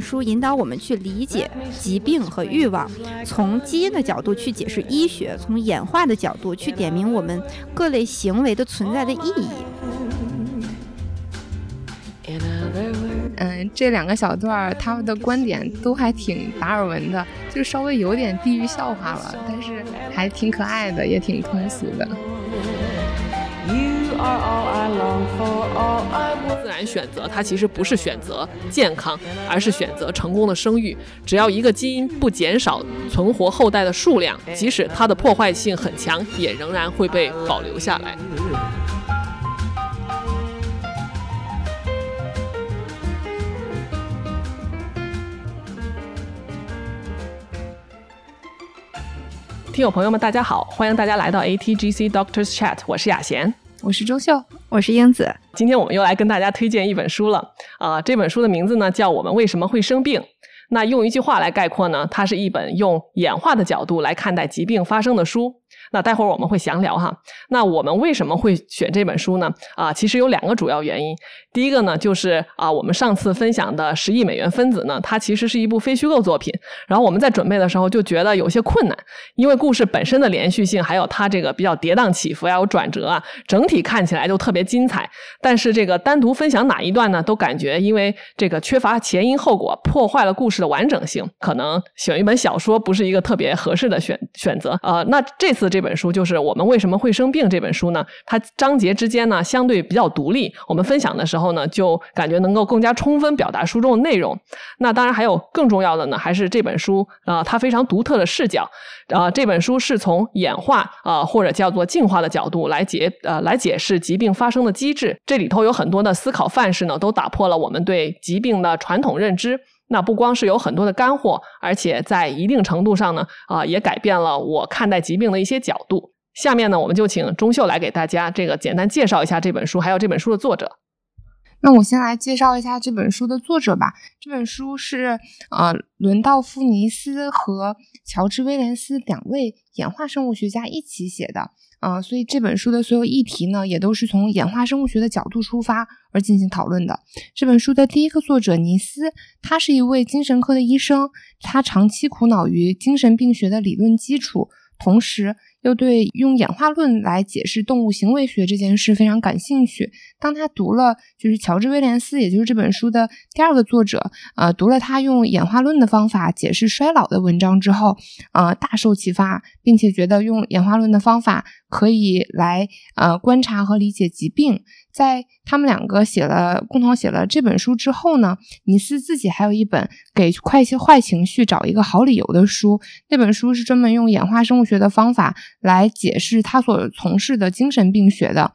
书引导我们去理解疾病和欲望，从基因的角度去解释医学，从演化的角度去点明我们各类行为的存在的意义。嗯，这两个小段他们的观点都还挺达尔文的，就稍微有点地域笑话了，但是还挺可爱的，也挺通俗的。自然选择，它其实不是选择健康，而是选择成功的生育。只要一个基因不减少存活后代的数量，即使它的破坏性很强，也仍然会被保留下来。听友朋友们，大家好，欢迎大家来到 ATGC Doctors Chat，我是雅贤。我是周秀，我是英子。今天我们又来跟大家推荐一本书了啊！这本书的名字呢叫《我们为什么会生病》。那用一句话来概括呢，它是一本用演化的角度来看待疾病发生的书。那待会儿我们会详聊哈。那我们为什么会选这本书呢？啊，其实有两个主要原因。第一个呢，就是啊，我们上次分享的《十亿美元分子》呢，它其实是一部非虚构作品。然后我们在准备的时候就觉得有些困难，因为故事本身的连续性，还有它这个比较跌宕起伏呀、有转折啊，整体看起来就特别精彩。但是这个单独分享哪一段呢，都感觉因为这个缺乏前因后果，破坏了故事的完整性。可能选一本小说不是一个特别合适的选选择。呃，那这次这本书就是我们为什么会生病这本书呢？它章节之间呢相对比较独立，我们分享的时候呢就感觉能够更加充分表达书中的内容。那当然还有更重要的呢，还是这本书啊它非常独特的视角。啊，这本书是从演化啊或者叫做进化的角度来解呃来解释疾病发生的机制。这里头有很多的思考范式呢，都打破了我们对疾病的传统认知。那不光是有很多的干货，而且在一定程度上呢，啊，也改变了我看待疾病的一些角度。下面呢，我们就请钟秀来给大家这个简单介绍一下这本书，还有这本书的作者。那我先来介绍一下这本书的作者吧。这本书是呃伦道夫尼斯和乔治威廉斯两位演化生物学家一起写的。啊，所以这本书的所有议题呢，也都是从演化生物学的角度出发而进行讨论的。这本书的第一个作者尼斯，他是一位精神科的医生，他长期苦恼于精神病学的理论基础，同时。又对用演化论来解释动物行为学这件事非常感兴趣。当他读了就是乔治威廉斯，也就是这本书的第二个作者，呃，读了他用演化论的方法解释衰老的文章之后，呃，大受启发，并且觉得用演化论的方法可以来呃观察和理解疾病。在他们两个写了共同写了这本书之后呢，尼斯自己还有一本给快些坏情绪找一个好理由的书。那本书是专门用演化生物学的方法来解释他所从事的精神病学的。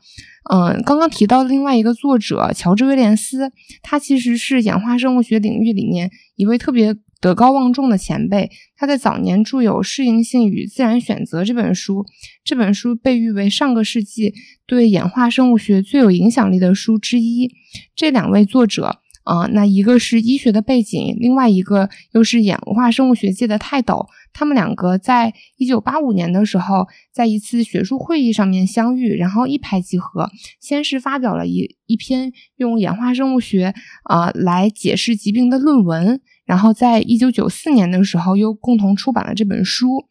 嗯，刚刚提到的另外一个作者乔治威廉斯，他其实是演化生物学领域里面一位特别。德高望重的前辈，他在早年著有《适应性与自然选择》这本书，这本书被誉为上个世纪对演化生物学最有影响力的书之一。这两位作者啊，那一个是医学的背景，另外一个又是演化生物学界的泰斗。他们两个在一九八五年的时候，在一次学术会议上面相遇，然后一拍即合，先是发表了一一篇用演化生物学啊来解释疾病的论文。然后，在一九九四年的时候，又共同出版了这本书。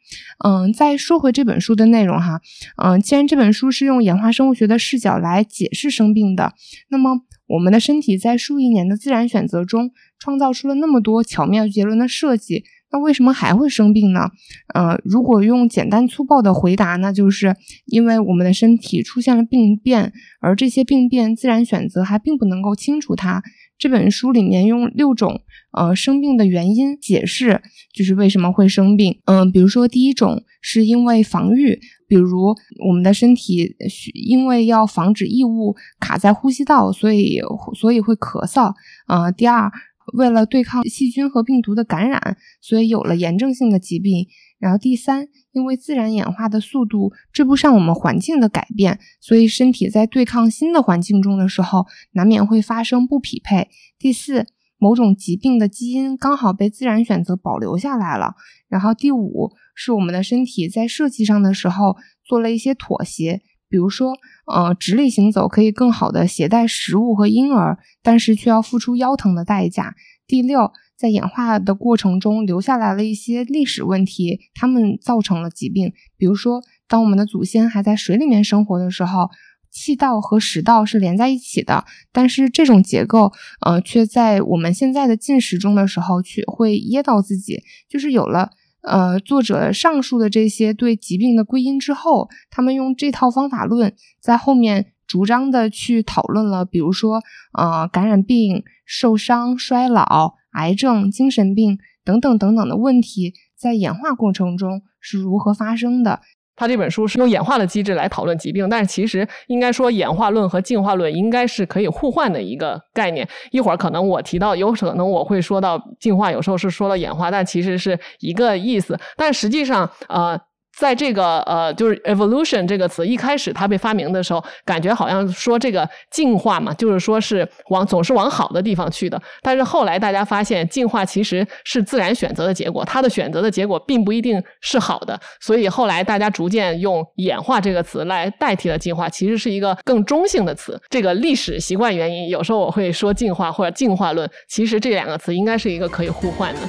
嗯，再说回这本书的内容哈，嗯，既然这本书是用演化生物学的视角来解释生病的，那么我们的身体在数亿年的自然选择中，创造出了那么多巧妙绝伦的设计，那为什么还会生病呢？呃，如果用简单粗暴的回答，那就是因为我们的身体出现了病变，而这些病变自然选择还并不能够清除它。这本书里面用六种呃生病的原因解释，就是为什么会生病。嗯，比如说第一种是因为防御，比如我们的身体因为要防止异物卡在呼吸道，所以所以会咳嗽。呃，第二，为了对抗细菌和病毒的感染，所以有了炎症性的疾病。然后第三，因为自然演化的速度追不上我们环境的改变，所以身体在对抗新的环境中的时候，难免会发生不匹配。第四，某种疾病的基因刚好被自然选择保留下来了。然后第五，是我们的身体在设计上的时候做了一些妥协，比如说，呃，直立行走可以更好的携带食物和婴儿，但是却要付出腰疼的代价。第六，在演化的过程中留下来了一些历史问题，他们造成了疾病。比如说，当我们的祖先还在水里面生活的时候。气道和食道是连在一起的，但是这种结构，呃，却在我们现在的进食中的时候，却会噎到自己。就是有了，呃，作者上述的这些对疾病的归因之后，他们用这套方法论在后面主张的去讨论了，比如说，呃，感染病、受伤、衰老、癌症、精神病等等等等的问题，在演化过程中是如何发生的。他这本书是用演化的机制来讨论疾病，但是其实应该说演化论和进化论应该是可以互换的一个概念。一会儿可能我提到，有可能我会说到进化，有时候是说到演化，但其实是一个意思。但实际上，呃。在这个呃，就是 evolution 这个词一开始它被发明的时候，感觉好像说这个进化嘛，就是说是往总是往好的地方去的。但是后来大家发现，进化其实是自然选择的结果，它的选择的结果并不一定是好的。所以后来大家逐渐用演化这个词来代替了进化，其实是一个更中性的词。这个历史习惯原因，有时候我会说进化或者进化论，其实这两个词应该是一个可以互换的。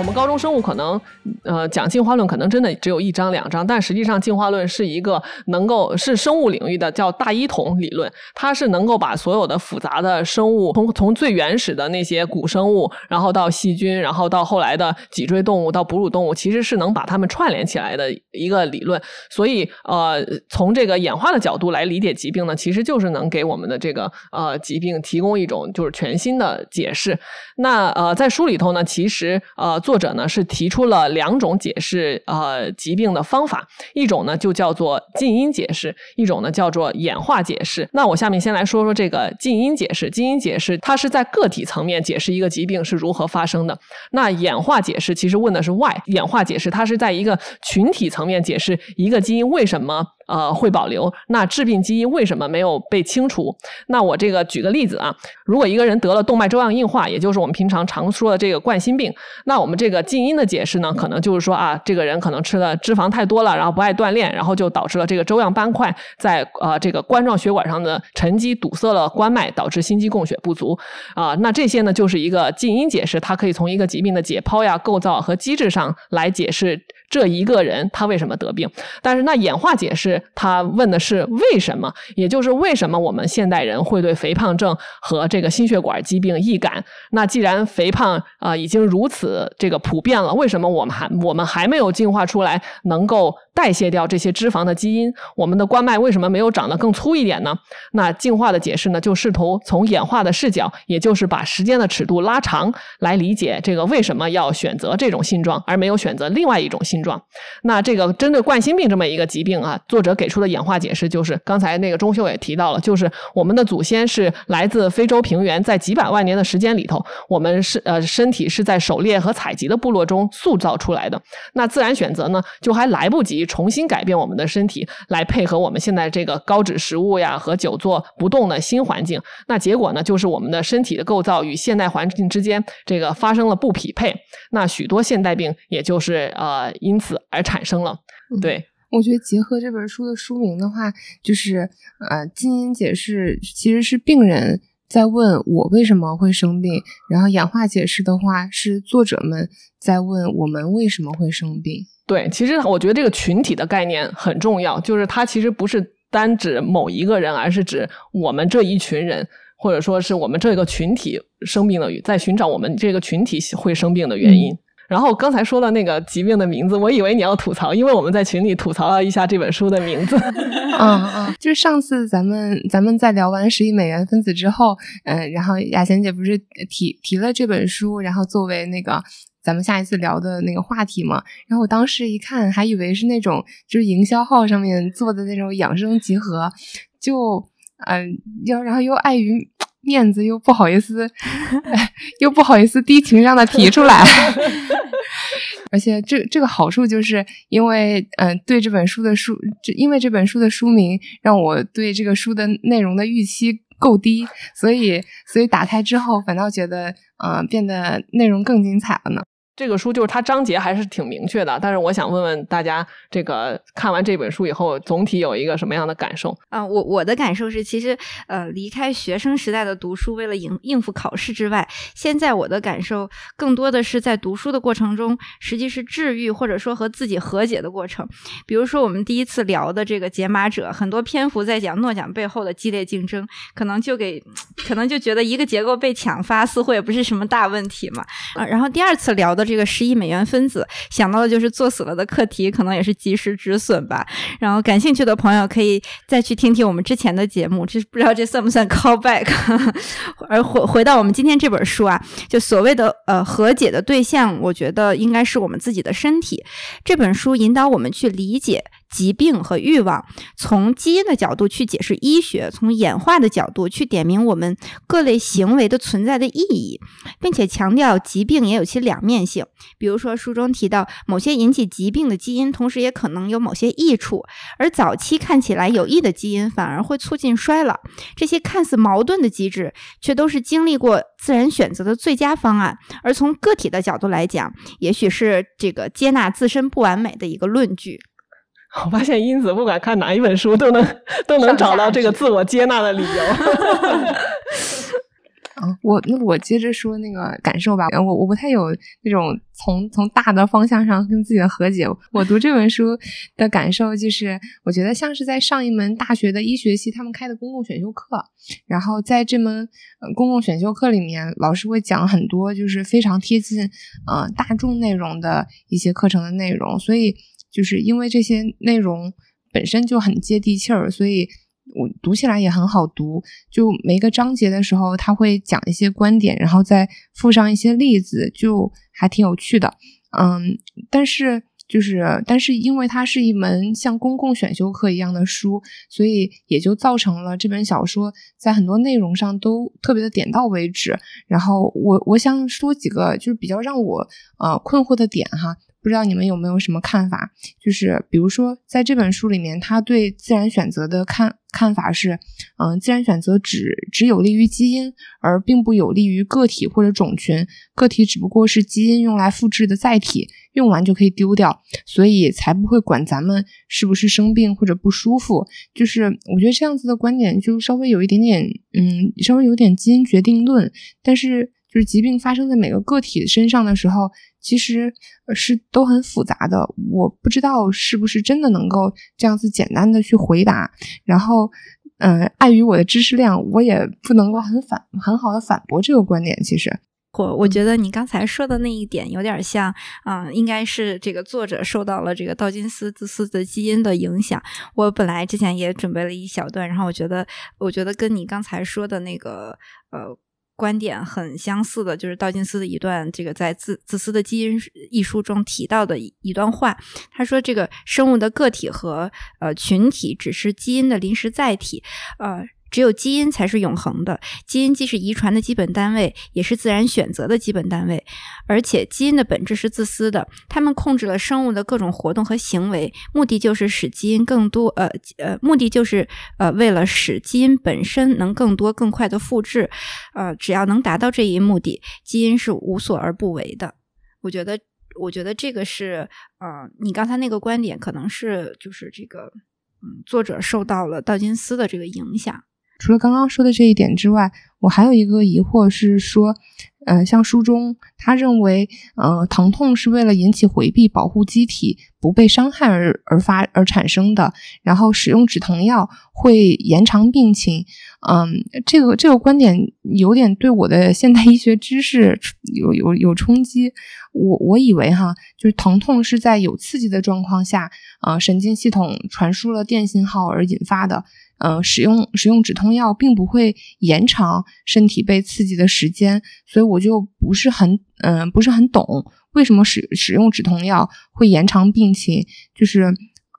我们高中生物可能，呃，讲进化论可能真的只有一章两章，但实际上进化论是一个能够是生物领域的叫大一统理论，它是能够把所有的复杂的生物，从从最原始的那些古生物，然后到细菌，然后到后来的脊椎动物到哺乳动物，其实是能把它们串联起来的一个理论。所以，呃，从这个演化的角度来理解疾病呢，其实就是能给我们的这个呃疾病提供一种就是全新的解释。那呃，在书里头呢，其实呃。作者呢是提出了两种解释呃疾病的方法，一种呢就叫做近因解释，一种呢叫做演化解释。那我下面先来说说这个近因解释。近因解释它是在个体层面解释一个疾病是如何发生的。那演化解释其实问的是 why，演化解释它是在一个群体层面解释一个基因为什么。呃，会保留。那致病基因为什么没有被清除？那我这个举个例子啊，如果一个人得了动脉粥样硬化，也就是我们平常常说的这个冠心病，那我们这个近因的解释呢，可能就是说啊，这个人可能吃的脂肪太多了，然后不爱锻炼，然后就导致了这个粥样斑块在呃这个冠状血管上的沉积，堵塞了冠脉，导致心肌供血不足啊。那这些呢，就是一个近因解释，它可以从一个疾病的解剖呀、构造和机制上来解释。这一个人他为什么得病？但是那演化解释他问的是为什么，也就是为什么我们现代人会对肥胖症和这个心血管疾病易感？那既然肥胖啊已经如此这个普遍了，为什么我们还我们还没有进化出来能够？代谢掉这些脂肪的基因，我们的冠脉为什么没有长得更粗一点呢？那进化的解释呢，就试图从演化的视角，也就是把时间的尺度拉长，来理解这个为什么要选择这种性状，而没有选择另外一种性状。那这个针对冠心病这么一个疾病啊，作者给出的演化解释就是，刚才那个钟秀也提到了，就是我们的祖先是来自非洲平原，在几百万年的时间里头，我们是呃身体是在狩猎和采集的部落中塑造出来的。那自然选择呢，就还来不及。重新改变我们的身体，来配合我们现在这个高脂食物呀和久坐不动的新环境。那结果呢，就是我们的身体的构造与现代环境之间这个发生了不匹配。那许多现代病也就是呃因此而产生了。对，我觉得结合这本书的书名的话，就是呃，基因解释其实是病人在问我为什么会生病，然后演化解释的话是作者们在问我们为什么会生病。对，其实我觉得这个群体的概念很重要，就是它其实不是单指某一个人，而是指我们这一群人，或者说是我们这个群体生病的，在寻找我们这个群体会生病的原因。然后刚才说到那个疾病的名字，我以为你要吐槽，因为我们在群里吐槽了一下这本书的名字。嗯嗯，就是上次咱们咱们在聊完十亿美元分子之后，嗯，然后雅贤姐不是提提了这本书，然后作为那个。咱们下一次聊的那个话题嘛，然后我当时一看，还以为是那种就是营销号上面做的那种养生集合，就嗯，要然后又碍于面子，又不好意思，又不好意思低情商的提出来，而且这这个好处就是因为嗯，对这本书的书，因为这本书的书名让我对这个书的内容的预期够低，所以所以打开之后反倒觉得嗯，变得内容更精彩了呢。这个书就是它章节还是挺明确的，但是我想问问大家，这个看完这本书以后，总体有一个什么样的感受？啊，我我的感受是，其实呃，离开学生时代的读书，为了应应付考试之外，现在我的感受更多的是在读书的过程中，实际是治愈或者说和自己和解的过程。比如说我们第一次聊的这个解码者，很多篇幅在讲诺奖背后的激烈竞争，可能就给可能就觉得一个结构被抢发，似乎也不是什么大问题嘛。啊，然后第二次聊的。这个十亿美元分子想到的就是作死了的课题，可能也是及时止损吧。然后感兴趣的朋友可以再去听听我们之前的节目，这不知道这算不算 callback？而回回到我们今天这本书啊，就所谓的呃和解的对象，我觉得应该是我们自己的身体。这本书引导我们去理解。疾病和欲望，从基因的角度去解释医学，从演化的角度去点明我们各类行为的存在的意义，并且强调疾病也有其两面性。比如说，书中提到某些引起疾病的基因，同时也可能有某些益处，而早期看起来有益的基因反而会促进衰老。这些看似矛盾的机制，却都是经历过自然选择的最佳方案。而从个体的角度来讲，也许是这个接纳自身不完美的一个论据。我发现英子不管看哪一本书，都能都能找到这个自我接纳的理由。啊，我那我接着说那个感受吧。我我不太有那种从从大的方向上跟自己的和解。我读这本书的感受就是，我觉得像是在上一门大学的医学系他们开的公共选修课。然后在这门公共选修课里面，老师会讲很多就是非常贴近呃大众内容的一些课程的内容，所以。就是因为这些内容本身就很接地气儿，所以我读起来也很好读。就每个章节的时候，他会讲一些观点，然后再附上一些例子，就还挺有趣的。嗯，但是就是，但是因为它是一门像公共选修课一样的书，所以也就造成了这本小说在很多内容上都特别的点到为止。然后我我想说几个就是比较让我呃困惑的点哈。不知道你们有没有什么看法？就是比如说，在这本书里面，他对自然选择的看看法是：嗯，自然选择只只有利于基因，而并不有利于个体或者种群。个体只不过是基因用来复制的载体，用完就可以丢掉，所以才不会管咱们是不是生病或者不舒服。就是我觉得这样子的观点就稍微有一点点，嗯，稍微有点基因决定论，但是。就是疾病发生在每个个体身上的时候，其实是都很复杂的。我不知道是不是真的能够这样子简单的去回答。然后，嗯，碍于我的知识量，我也不能够很反很好的反驳这个观点。其实，我我觉得你刚才说的那一点有点像，嗯，应该是这个作者受到了这个道金斯自私的基因的影响。我本来之前也准备了一小段，然后我觉得，我觉得跟你刚才说的那个，呃。观点很相似的，就是道金斯的一段这个在《自自私的基因》一书中提到的一一段话。他说：“这个生物的个体和呃群体只是基因的临时载体，呃。”只有基因才是永恒的，基因既是遗传的基本单位，也是自然选择的基本单位。而且，基因的本质是自私的，它们控制了生物的各种活动和行为，目的就是使基因更多，呃呃，目的就是呃，为了使基因本身能更多、更快的复制。呃，只要能达到这一目的，基因是无所而不为的。我觉得，我觉得这个是，呃，你刚才那个观点可能是就是这个，嗯，作者受到了道金斯的这个影响。除了刚刚说的这一点之外，我还有一个疑惑是说，呃，像书中他认为，呃，疼痛是为了引起回避、保护机体不被伤害而而发而产生的，然后使用止疼药会延长病情。嗯，这个这个观点有点对我的现代医学知识有有有冲击。我我以为哈，就是疼痛是在有刺激的状况下，呃，神经系统传输了电信号而引发的。呃，使用使用止痛药并不会延长身体被刺激的时间，所以我就不是很嗯不是很懂为什么使使用止痛药会延长病情。就是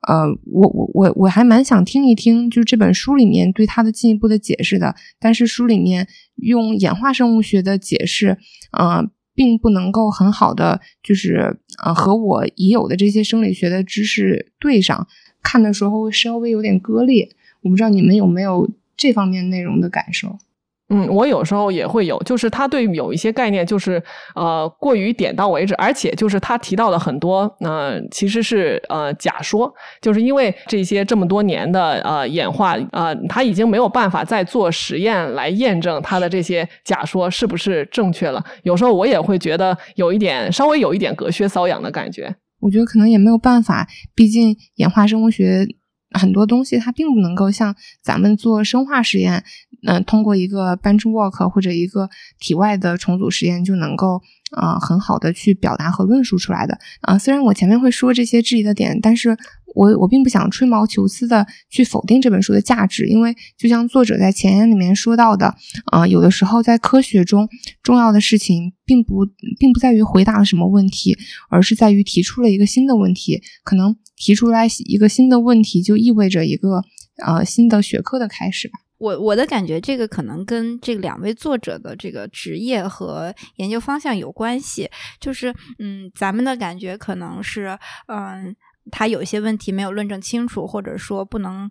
呃，我我我我还蛮想听一听，就是这本书里面对它的进一步的解释的。但是书里面用演化生物学的解释，呃，并不能够很好的就是呃和我已有的这些生理学的知识对上，看的时候稍微有点割裂。我不知道你们有没有这方面内容的感受。嗯，我有时候也会有，就是他对有一些概念就是呃过于点到为止，而且就是他提到的很多呃其实是呃假说，就是因为这些这么多年的呃演化呃他已经没有办法再做实验来验证他的这些假说是不是正确了。有时候我也会觉得有一点稍微有一点隔靴搔痒的感觉。我觉得可能也没有办法，毕竟演化生物学。很多东西它并不能够像咱们做生化实验，嗯，通过一个 benchwork 或者一个体外的重组实验就能够。啊，很好的去表达和论述出来的啊。虽然我前面会说这些质疑的点，但是我我并不想吹毛求疵的去否定这本书的价值，因为就像作者在前言里面说到的，啊，有的时候在科学中重要的事情并不并不在于回答了什么问题，而是在于提出了一个新的问题。可能提出来一个新的问题，就意味着一个呃新的学科的开始吧。我我的感觉，这个可能跟这两位作者的这个职业和研究方向有关系。就是，嗯，咱们的感觉可能是，嗯，他有一些问题没有论证清楚，或者说不能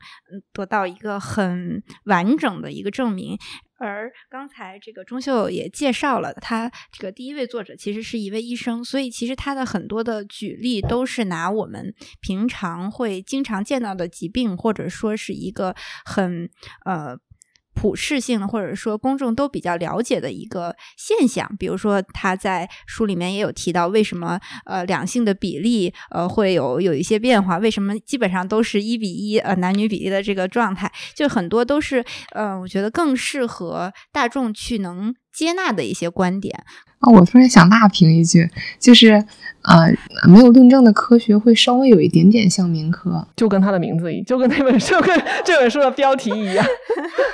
得到一个很完整的一个证明。而刚才这个钟秀也介绍了，他这个第一位作者其实是一位医生，所以其实他的很多的举例都是拿我们平常会经常见到的疾病，或者说是一个很呃。普适性的，或者说公众都比较了解的一个现象，比如说他在书里面也有提到，为什么呃两性的比例呃会有有一些变化，为什么基本上都是一比一呃男女比例的这个状态，就很多都是呃我觉得更适合大众去能接纳的一些观点。啊，我突然想大评一句，就是呃没有论证的科学会稍微有一点点像民科，就跟它的名字一，就跟那本书跟这本书的标题一样。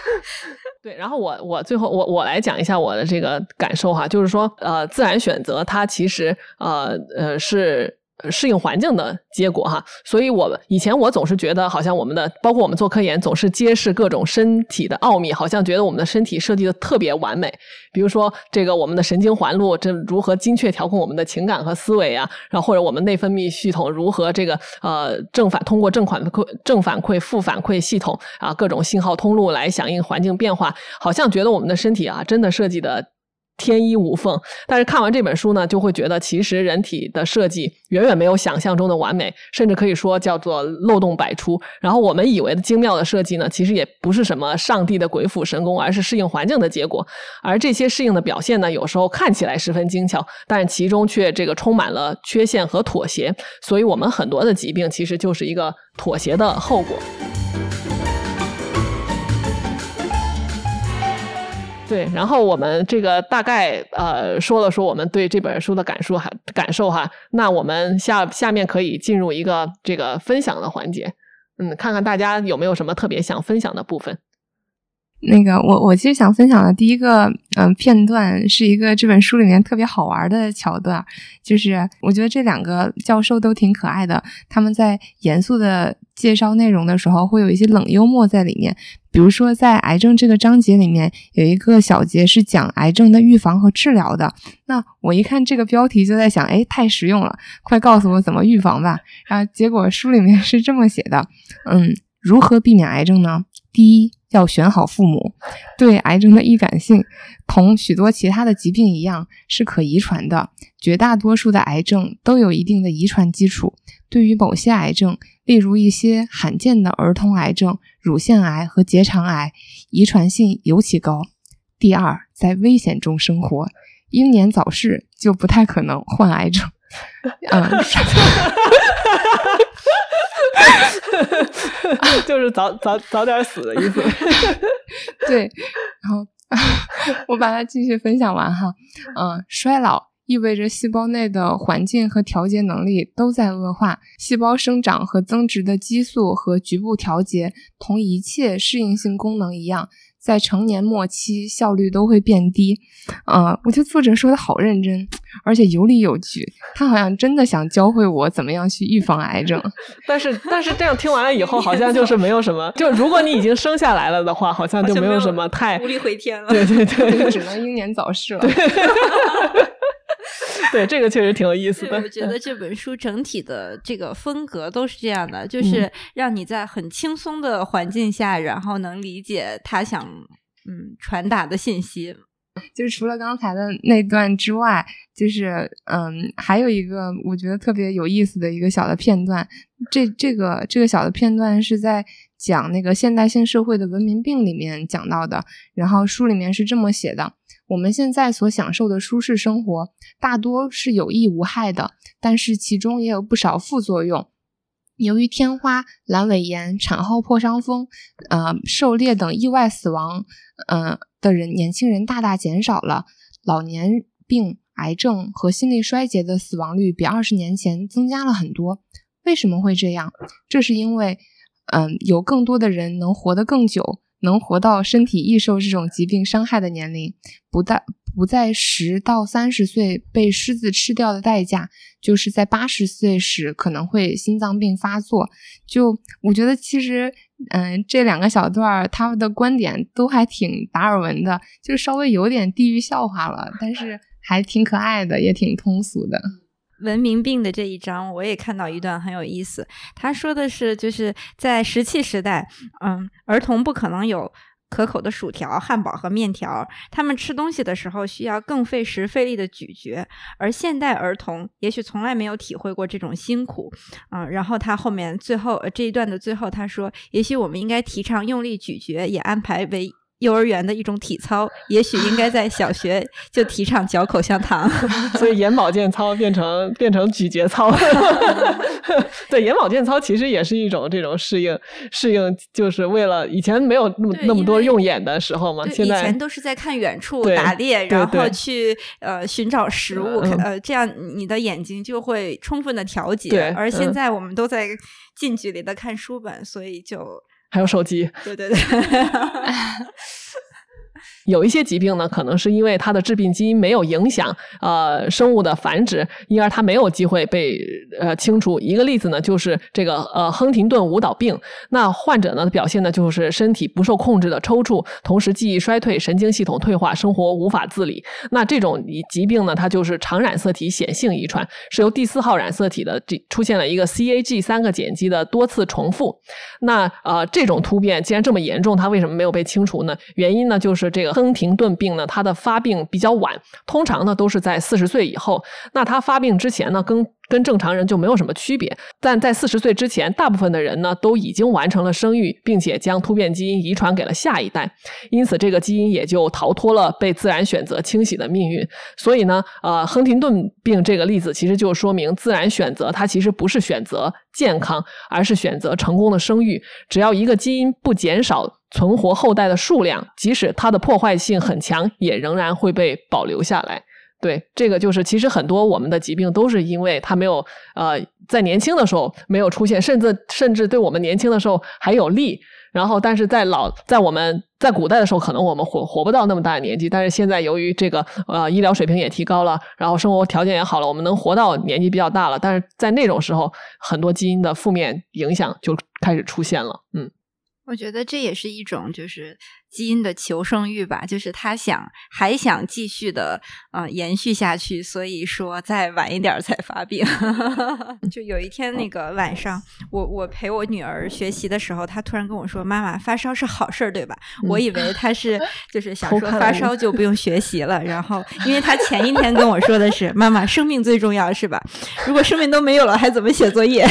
对，然后我我最后我我来讲一下我的这个感受哈，就是说呃自然选择它其实呃呃是。适应环境的结果哈，所以我以前我总是觉得，好像我们的包括我们做科研，总是揭示各种身体的奥秘，好像觉得我们的身体设计的特别完美。比如说，这个我们的神经环路这如何精确调控我们的情感和思维啊，然后或者我们内分泌系统如何这个呃正反通过正反馈正反馈负反馈系统啊各种信号通路来响应环境变化，好像觉得我们的身体啊真的设计的。天衣无缝，但是看完这本书呢，就会觉得其实人体的设计远远没有想象中的完美，甚至可以说叫做漏洞百出。然后我们以为的精妙的设计呢，其实也不是什么上帝的鬼斧神工，而是适应环境的结果。而这些适应的表现呢，有时候看起来十分精巧，但其中却这个充满了缺陷和妥协。所以我们很多的疾病其实就是一个妥协的后果。对，然后我们这个大概呃说了说我们对这本书的感受哈感受哈，那我们下下面可以进入一个这个分享的环节，嗯，看看大家有没有什么特别想分享的部分。那个，我我其实想分享的第一个嗯片段是一个这本书里面特别好玩的桥段，就是我觉得这两个教授都挺可爱的，他们在严肃的介绍内容的时候会有一些冷幽默在里面。比如说在癌症这个章节里面有一个小节是讲癌症的预防和治疗的，那我一看这个标题就在想，哎，太实用了，快告诉我怎么预防吧。然后结果书里面是这么写的，嗯，如何避免癌症呢？第一。要选好父母，对癌症的易感性同许多其他的疾病一样是可遗传的。绝大多数的癌症都有一定的遗传基础。对于某些癌症，例如一些罕见的儿童癌症、乳腺癌和结肠癌，遗传性尤其高。第二，在危险中生活，英年早逝就不太可能患癌症。嗯。就是早早早点死的意思。对，然后我把它继续分享完哈。嗯，衰老意味着细胞内的环境和调节能力都在恶化，细胞生长和增殖的激素和局部调节，同一切适应性功能一样。在成年末期，效率都会变低。啊，我觉得作者说的好认真，而且有理有据。他好像真的想教会我怎么样去预防癌症。但是，但是这样听完了以后，好像就是没有什么。就如果你已经生下来了的话，好像就没有什么太无力回天了。对对对，只能英年早逝了。对，这个确实挺有意思的。我觉得这本书整体的这个风格都是这样的，就是让你在很轻松的环境下，然后能理解他想嗯传达的信息。就是除了刚才的那段之外，就是嗯，还有一个我觉得特别有意思的一个小的片段。这这个这个小的片段是在讲那个现代性社会的文明病里面讲到的。然后书里面是这么写的：我们现在所享受的舒适生活，大多是有益无害的，但是其中也有不少副作用。由于天花、阑尾炎、产后破伤风、呃狩猎等意外死亡，呃的人，年轻人大大减少了，老年病、癌症和心力衰竭的死亡率比二十年前增加了很多。为什么会这样？这是因为，嗯，有更多的人能活得更久，能活到身体易受这种疾病伤害的年龄，不但。不在十到三十岁被狮子吃掉的代价，就是在八十岁时可能会心脏病发作。就我觉得，其实，嗯，这两个小段儿他们的观点都还挺达尔文的，就稍微有点地域笑话了，但是还挺可爱的，也挺通俗的。文明病的这一章，我也看到一段很有意思。他说的是，就是在石器时代，嗯，儿童不可能有。可口的薯条、汉堡和面条，他们吃东西的时候需要更费时费力的咀嚼，而现代儿童也许从来没有体会过这种辛苦啊。然后他后面最后这一段的最后，他说：“也许我们应该提倡用力咀嚼，也安排为。”幼儿园的一种体操，也许应该在小学就提倡嚼口香糖，所以眼保健操变成变成咀嚼操。对，眼保健操其实也是一种这种适应适应，就是为了以前没有那么那么多用眼的时候嘛。现在以前都是在看远处打猎，然后去呃寻找食物，呃这样你的眼睛就会充分的调节。而现在我们都在近距离的看书本，所以就。还有手机，对对对。有一些疾病呢，可能是因为它的致病基因没有影响呃生物的繁殖，因而它没有机会被呃清除。一个例子呢，就是这个呃亨廷顿舞蹈病。那患者呢表现呢就是身体不受控制的抽搐，同时记忆衰退、神经系统退化、生活无法自理。那这种疾病呢，它就是常染色体显性遗传，是由第四号染色体的这出现了一个 CAG 三个碱基的多次重复。那呃这种突变既然这么严重，它为什么没有被清除呢？原因呢就是这个。亨廷顿病呢，它的发病比较晚，通常呢都是在四十岁以后。那它发病之前呢，跟跟正常人就没有什么区别。但在四十岁之前，大部分的人呢都已经完成了生育，并且将突变基因遗传给了下一代，因此这个基因也就逃脱了被自然选择清洗的命运。所以呢，呃，亨廷顿病这个例子其实就说明，自然选择它其实不是选择健康，而是选择成功的生育。只要一个基因不减少。存活后代的数量，即使它的破坏性很强，也仍然会被保留下来。对，这个就是其实很多我们的疾病都是因为它没有呃在年轻的时候没有出现，甚至甚至对我们年轻的时候还有利。然后，但是在老在我们在古代的时候，可能我们活活不到那么大的年纪。但是现在由于这个呃医疗水平也提高了，然后生活条件也好了，我们能活到年纪比较大了。但是在那种时候，很多基因的负面影响就开始出现了。嗯。我觉得这也是一种就是基因的求生欲吧，就是他想还想继续的呃延续下去，所以说再晚一点才发病。就有一天那个晚上，我我陪我女儿学习的时候，她突然跟我说：“妈妈，发烧是好事儿，对吧？”我以为她是 就是想说发烧就不用学习了，然后 因为她前一天跟我说的是：“妈妈，生命最重要，是吧？如果生命都没有了，还怎么写作业？”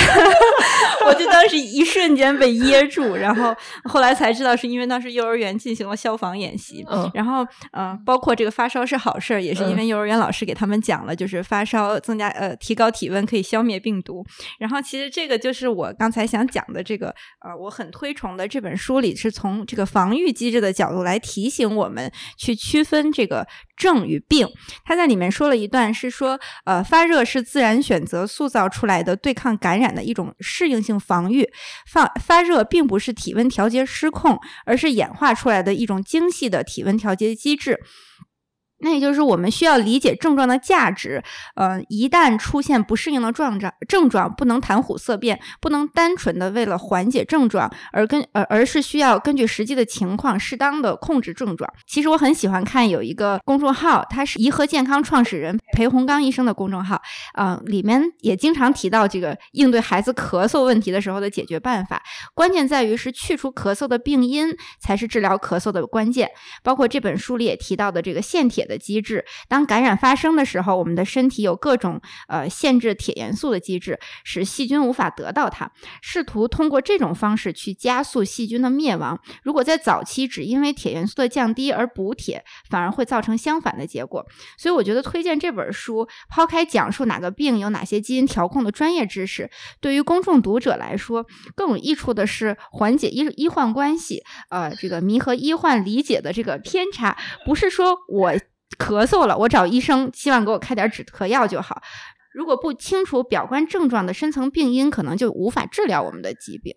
我就当时一瞬间被噎住，然后后来才知道是因为当时幼儿园进行了消防演习，然后嗯，包括这个发烧是好事儿，也是因为幼儿园老师给他们讲了，就是发烧增加呃提高体温可以消灭病毒。然后其实这个就是我刚才想讲的这个呃我很推崇的这本书里是从这个防御机制的角度来提醒我们去区分这个。症与病，他在里面说了一段，是说，呃，发热是自然选择塑造出来的对抗感染的一种适应性防御。发发热并不是体温调节失控，而是演化出来的一种精细的体温调节机制。那也就是我们需要理解症状的价值，呃，一旦出现不适应的状症症状，不能谈虎色变，不能单纯的为了缓解症状而跟呃，而是需要根据实际的情况适当的控制症状。其实我很喜欢看有一个公众号，它是颐和健康创始人裴洪刚医生的公众号，啊，里面也经常提到这个应对孩子咳嗽问题的时候的解决办法，关键在于是去除咳嗽的病因才是治疗咳嗽的关键。包括这本书里也提到的这个腺铁的。机制，当感染发生的时候，我们的身体有各种呃限制铁元素的机制，使细菌无法得到它。试图通过这种方式去加速细菌的灭亡。如果在早期只因为铁元素的降低而补铁，反而会造成相反的结果。所以我觉得推荐这本书，抛开讲述哪个病有哪些基因调控的专业知识，对于公众读者来说更有益处的是缓解医医患关系，呃，这个弥合医患理解的这个偏差，不是说我。咳嗽了，我找医生，希望给我开点止咳药就好。如果不清楚表观症状的深层病因，可能就无法治疗我们的疾病。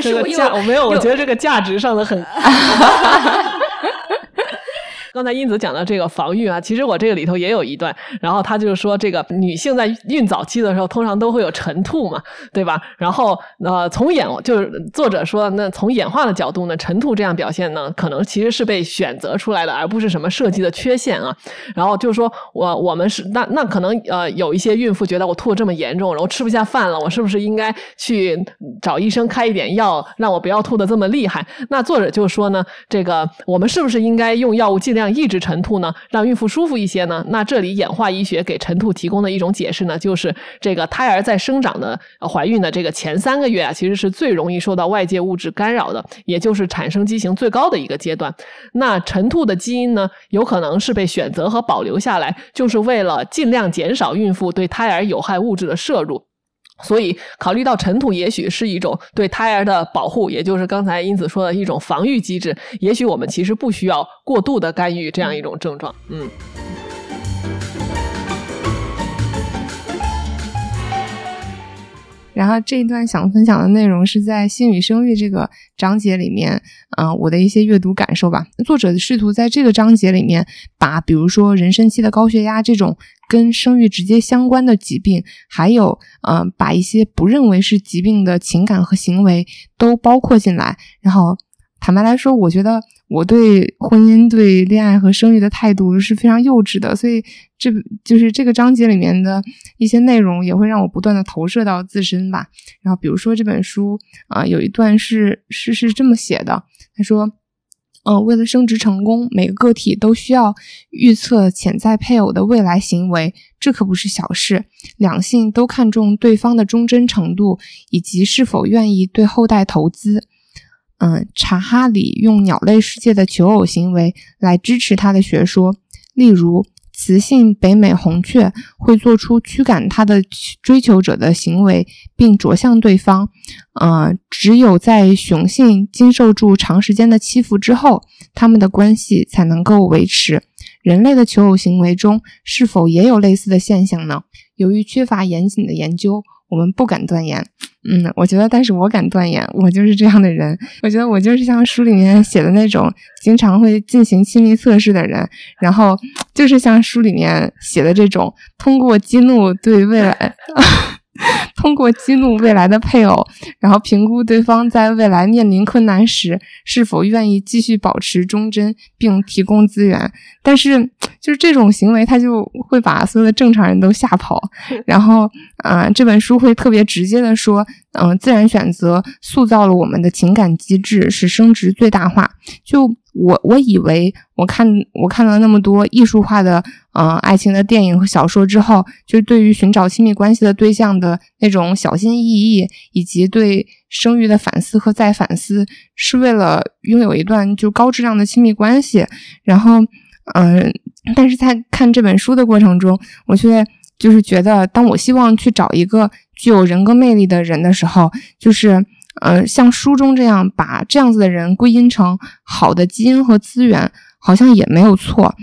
这个 价我没有，我觉得这个价值上的很。刚才英子讲的这个防御啊，其实我这个里头也有一段，然后他就是说，这个女性在孕早期的时候，通常都会有晨吐嘛，对吧？然后呃，从演就是作者说，那从演化的角度呢，晨吐这样表现呢，可能其实是被选择出来的，而不是什么设计的缺陷啊。然后就是说我我们是那那可能呃，有一些孕妇觉得我吐的这么严重，然后吃不下饭了，我是不是应该去找医生开一点药，让我不要吐的这么厉害？那作者就说呢，这个我们是不是应该用药物尽量。抑制晨吐呢，让孕妇舒服一些呢？那这里演化医学给晨吐提供的一种解释呢，就是这个胎儿在生长的怀孕的这个前三个月啊，其实是最容易受到外界物质干扰的，也就是产生畸形最高的一个阶段。那晨吐的基因呢，有可能是被选择和保留下来，就是为了尽量减少孕妇对胎儿有害物质的摄入。所以，考虑到尘土也许是一种对胎儿的保护，也就是刚才英子说的一种防御机制。也许我们其实不需要过度的干预这样一种症状。嗯。然后这一段想分享的内容是在性与生育这个章节里面，嗯，我的一些阅读感受吧。作者试图在这个章节里面，把比如说妊娠期的高血压这种跟生育直接相关的疾病，还有嗯，把一些不认为是疾病的情感和行为都包括进来。然后坦白来说，我觉得。我对婚姻、对恋爱和生育的态度是非常幼稚的，所以这就是这个章节里面的一些内容也会让我不断的投射到自身吧。然后，比如说这本书啊，有一段是是是这么写的，他说：“嗯，为了升职成功，每个个体都需要预测潜在配偶的未来行为，这可不是小事。两性都看重对方的忠贞程度以及是否愿意对后代投资。”嗯，查哈里用鸟类世界的求偶行为来支持他的学说。例如，雌性北美红雀会做出驱赶它的追求者的行为，并啄向对方。呃，只有在雄性经受住长时间的欺负之后，他们的关系才能够维持。人类的求偶行为中是否也有类似的现象呢？由于缺乏严谨的研究。我们不敢断言，嗯，我觉得，但是我敢断言，我就是这样的人。我觉得我就是像书里面写的那种，经常会进行心理测试的人，然后就是像书里面写的这种，通过激怒对未来。通过激怒未来的配偶，然后评估对方在未来面临困难时是否愿意继续保持忠贞并提供资源。但是，就是这种行为，他就会把所有的正常人都吓跑。然后，呃，这本书会特别直接的说，嗯，自然选择塑造了我们的情感机制，使生殖最大化。就我我以为我看我看了那么多艺术化的呃爱情的电影和小说之后，就对于寻找亲密关系的对象的那种小心翼翼，以及对生育的反思和再反思，是为了拥有一段就高质量的亲密关系。然后，嗯，但是在看这本书的过程中，我却就是觉得，当我希望去找一个具有人格魅力的人的时候，就是。呃，像书中这样把这样子的人归因成好的基因和资源，好像也没有错。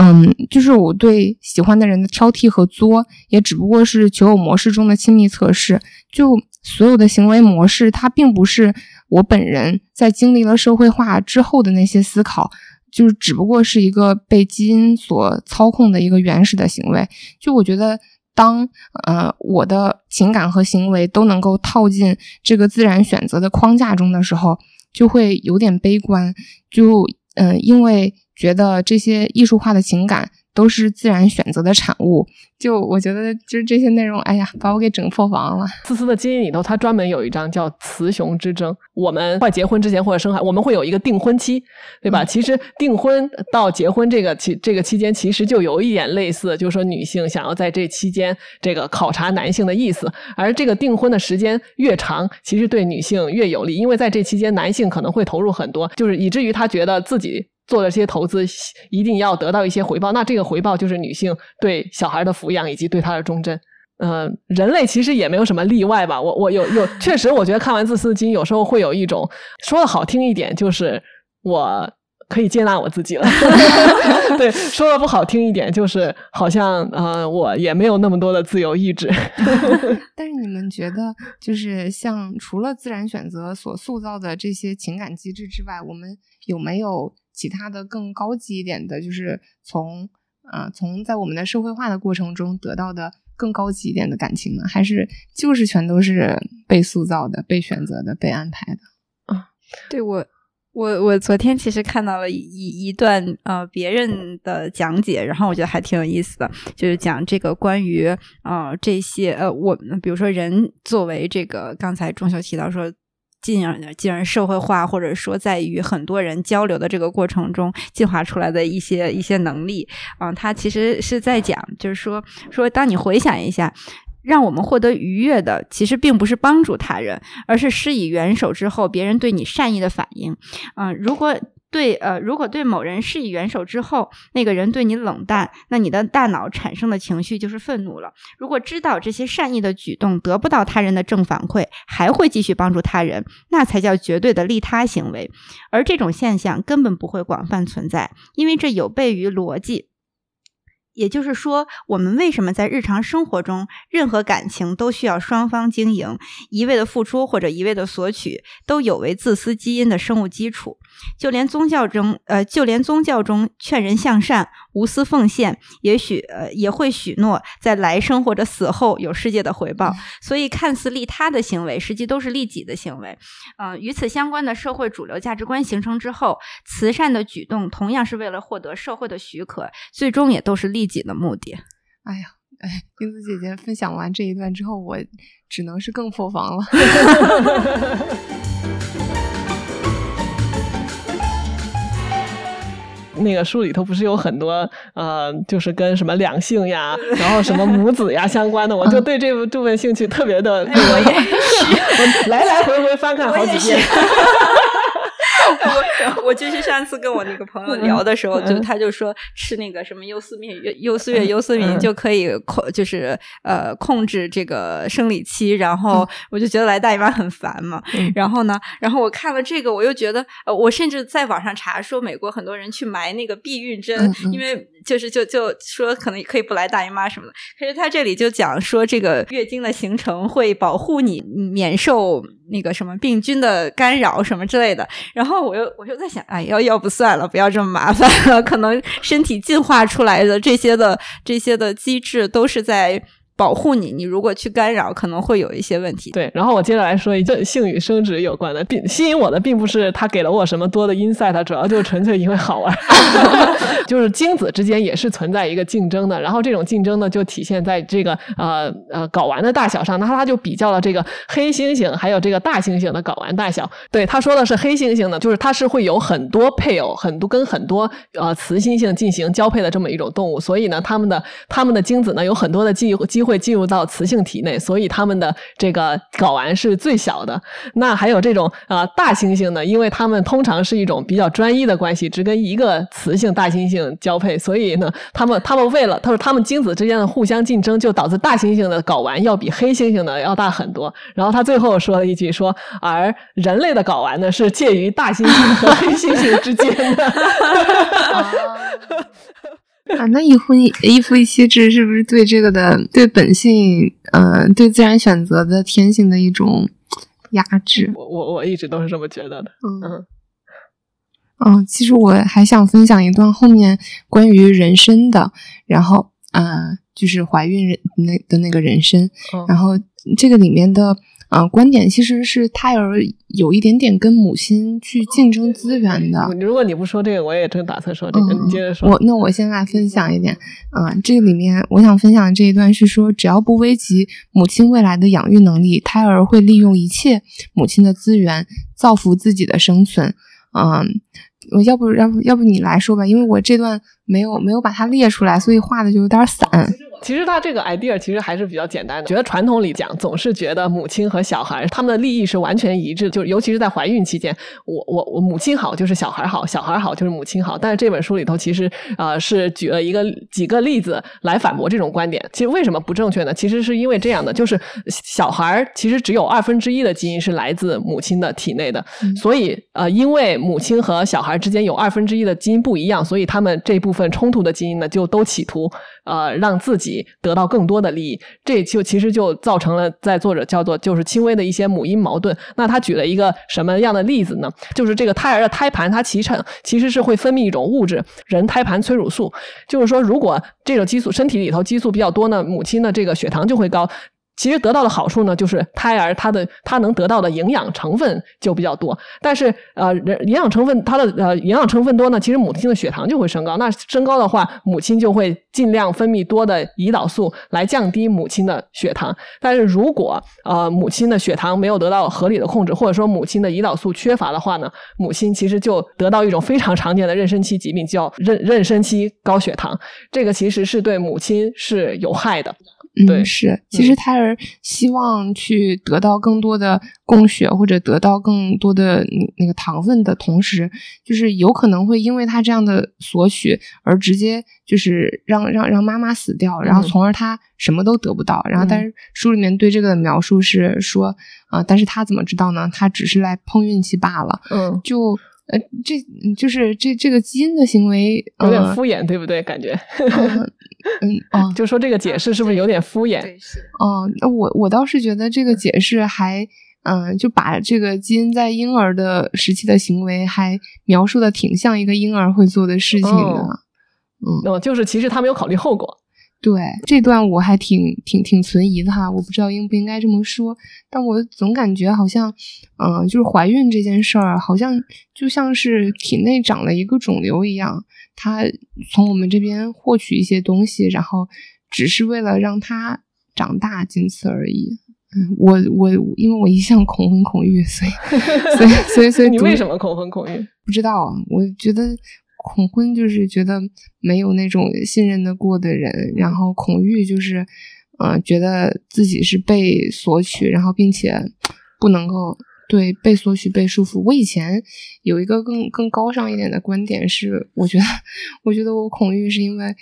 嗯，就是我对喜欢的人的挑剔和作，也只不过是求偶模式中的亲密测试。就所有的行为模式，它并不是我本人在经历了社会化之后的那些思考。就是只不过是一个被基因所操控的一个原始的行为。就我觉得，当呃我的情感和行为都能够套进这个自然选择的框架中的时候，就会有点悲观。就嗯，因为觉得这些艺术化的情感。都是自然选择的产物，就我觉得就是这些内容，哎呀，把我给整破防了。思思的基因里头，它专门有一章叫“雌雄之争”。我们快结婚之前或者生孩，我们会有一个订婚期，对吧？其实订婚到结婚这个期这个期间，其实就有一点类似，就是说女性想要在这期间这个考察男性的意思。而这个订婚的时间越长，其实对女性越有利，因为在这期间男性可能会投入很多，就是以至于他觉得自己。做了这些投资，一定要得到一些回报。那这个回报就是女性对小孩的抚养以及对他的忠贞。嗯，人类其实也没有什么例外吧。我我有有，确实，我觉得看完《自私的基因》，有时候会有一种说的好听一点，就是我可以接纳我自己了。对，说的不好听一点，就是好像呃，我也没有那么多的自由意志。但是你们觉得，就是像除了自然选择所塑造的这些情感机制之外，我们有没有？其他的更高级一点的，就是从啊，从在我们的社会化的过程中得到的更高级一点的感情呢？还是就是全都是被塑造的、被选择的、被安排的？啊，对我，我我昨天其实看到了一一段呃别人的讲解，然后我觉得还挺有意思的，就是讲这个关于啊这些呃我比如说人作为这个刚才钟秀提到说。进而进而社会化，或者说在与很多人交流的这个过程中进化出来的一些一些能力啊，他其实是在讲，就是说说，当你回想一下，让我们获得愉悦的，其实并不是帮助他人，而是施以援手之后别人对你善意的反应。嗯，如果。对，呃，如果对某人施以援手之后，那个人对你冷淡，那你的大脑产生的情绪就是愤怒了。如果知道这些善意的举动得不到他人的正反馈，还会继续帮助他人，那才叫绝对的利他行为。而这种现象根本不会广泛存在，因为这有悖于逻辑。也就是说，我们为什么在日常生活中，任何感情都需要双方经营，一味的付出或者一味的索取，都有违自私基因的生物基础。就连宗教中，呃，就连宗教中劝人向善、无私奉献，也许呃也会许诺在来生或者死后有世界的回报。所以，看似利他的行为，实际都是利己的行为。嗯，与此相关的社会主流价值观形成之后，慈善的举动同样是为了获得社会的许可，最终也都是利己的目的。哎呀，哎，英子姐姐分享完这一段之后，我只能是更破防了。那个书里头不是有很多呃，就是跟什么两性呀，然后什么母子呀相关的，我就对这部这部兴趣特别的，我也是，来来回回翻看好几遍。我 我就是上次跟我那个朋友聊的时候，就他就说吃那个什么优思敏、优思悦、优思敏就可以控，就是呃控制这个生理期。然后我就觉得来大姨妈很烦嘛。然后呢，然后我看了这个，我又觉得，呃，我甚至在网上查说，美国很多人去埋那个避孕针，因为就是就就说可能可以不来大姨妈什么的。可是他这里就讲说，这个月经的形成会保护你免受那个什么病菌的干扰什么之类的。然后我又我又在哎，要要不算了，不要这么麻烦了。可能身体进化出来的这些的这些的机制都是在。保护你，你如果去干扰，可能会有一些问题。对，然后我接着来说一个性与生殖有关的，并吸引我的并不是他给了我什么多的 insight，主要就是纯粹因为好玩。就是精子之间也是存在一个竞争的，然后这种竞争呢，就体现在这个呃呃睾丸的大小上。那他就比较了这个黑猩猩还有这个大猩猩的睾丸大小。对，他说的是黑猩猩呢，就是它是会有很多配偶，很多跟很多呃雌猩猩进行交配的这么一种动物，所以呢，它们的它们的精子呢有很多的机机。会进入到雌性体内，所以它们的这个睾丸是最小的。那还有这种呃大猩猩呢，因为它们通常是一种比较专一的关系，只跟一个雌性大猩猩交配，所以呢，他们他们为了他说他们精子之间的互相竞争，就导致大猩猩的睾丸要比黑猩猩的要大很多。然后他最后说了一句说，而人类的睾丸呢是介于大猩猩和黑猩猩之间的。啊，那一夫一一夫一妻制是不是对这个的对本性，呃，对自然选择的天性的一种压制？我我我一直都是这么觉得的。嗯，嗯，其实我还想分享一段后面关于人参的，然后啊，就是怀孕人那的那个人参，然后这个里面的。啊，观点其实是胎儿有一点点跟母亲去竞争资源的。如果你不说这个，我也正打算说这个。你接着说。我那我先来分享一点啊，这个里面我想分享的这一段是说，只要不危及母亲未来的养育能力，胎儿会利用一切母亲的资源造福自己的生存。嗯，我要不要不要不你来说吧，因为我这段没有没有把它列出来，所以画的就有点散。其实他这个 idea 其实还是比较简单的。觉得传统里讲，总是觉得母亲和小孩他们的利益是完全一致，就尤其是在怀孕期间，我我我母亲好就是小孩好，小孩好就是母亲好。但是这本书里头其实呃是举了一个几个例子来反驳这种观点。其实为什么不正确呢？其实是因为这样的，就是小孩其实只有二分之一的基因是来自母亲的体内的，所以呃因为母亲和小孩之间有二分之一的基因不一样，所以他们这部分冲突的基因呢就都企图呃让自己。得到更多的利益，这就其实就造成了在作者叫做就是轻微的一些母婴矛盾。那他举了一个什么样的例子呢？就是这个胎儿的胎盘，它其实其实是会分泌一种物质，人胎盘催乳素。就是说，如果这种激素身体里头激素比较多呢，母亲的这个血糖就会高。其实得到的好处呢，就是胎儿他的他能得到的营养成分就比较多。但是呃，营养成分它的呃营养成分多呢，其实母亲的血糖就会升高。那升高的话，母亲就会尽量分泌多的胰岛素来降低母亲的血糖。但是如果呃母亲的血糖没有得到合理的控制，或者说母亲的胰岛素缺乏的话呢，母亲其实就得到一种非常常见的妊娠期疾病，叫妊妊娠期高血糖。这个其实是对母亲是有害的。嗯，是，其实胎儿希望去得到更多的供血或者得到更多的那个糖分的同时，就是有可能会因为他这样的索取而直接就是让让让妈妈死掉，然后从而他什么都得不到。然后，但是书里面对这个的描述是说，啊，但是他怎么知道呢？他只是来碰运气罢了。嗯，就。呃，这就是这这个基因的行为有点敷衍，对不对？感觉，嗯哦，就说这个解释是不是有点敷衍？哦，那我我倒是觉得这个解释还，嗯，就把这个基因在婴儿的时期的行为还描述的挺像一个婴儿会做的事情的，嗯，哦，就是其实他没有考虑后果。对这段我还挺挺挺存疑的哈，我不知道应不应该这么说，但我总感觉好像，嗯，就是怀孕这件事儿，好像就像是体内长了一个肿瘤一样，它从我们这边获取一些东西，然后只是为了让它长大，仅此而已。嗯，我我因为我一向恐婚恐育，所以所以所以所以 你为什么恐婚恐育？不知道，我觉得。恐婚就是觉得没有那种信任的过的人，然后恐育就是，嗯，觉得自己是被索取，然后并且不能够对被索取被束缚。我以前有一个更更高尚一点的观点是，我觉得我觉得我恐育是因为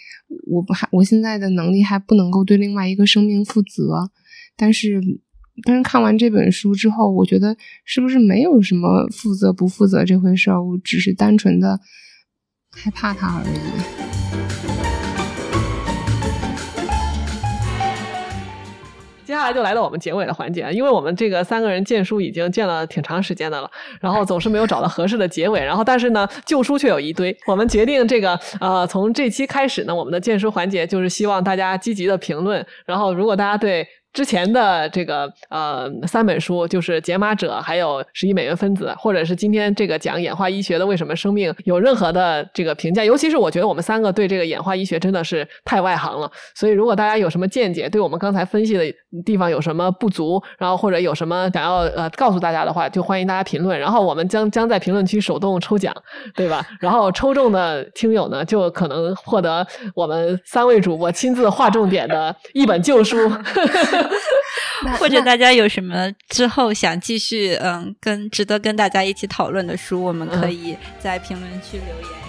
我不还我现在的能力还不能够对另外一个生命负责。但是但是看完这本书之后，我觉得是不是没有什么负责不负责这回事儿？我只是单纯的。害怕他而已。接下来就来到我们结尾的环节，因为我们这个三个人荐书已经荐了挺长时间的了，然后总是没有找到合适的结尾，然后但是呢，旧书却有一堆。我们决定这个呃，从这期开始呢，我们的荐书环节就是希望大家积极的评论，然后如果大家对。之前的这个呃三本书就是《解码者》，还有《十亿美元分子》，或者是今天这个讲演化医学的为什么生命有任何的这个评价，尤其是我觉得我们三个对这个演化医学真的是太外行了。所以如果大家有什么见解，对我们刚才分析的地方有什么不足，然后或者有什么想要呃告诉大家的话，就欢迎大家评论。然后我们将将在评论区手动抽奖，对吧？然后抽中的听友呢，就可能获得我们三位主播亲自划重点的一本旧书。或者大家有什么之后想继续嗯跟值得跟大家一起讨论的书，我们可以在评论区留言。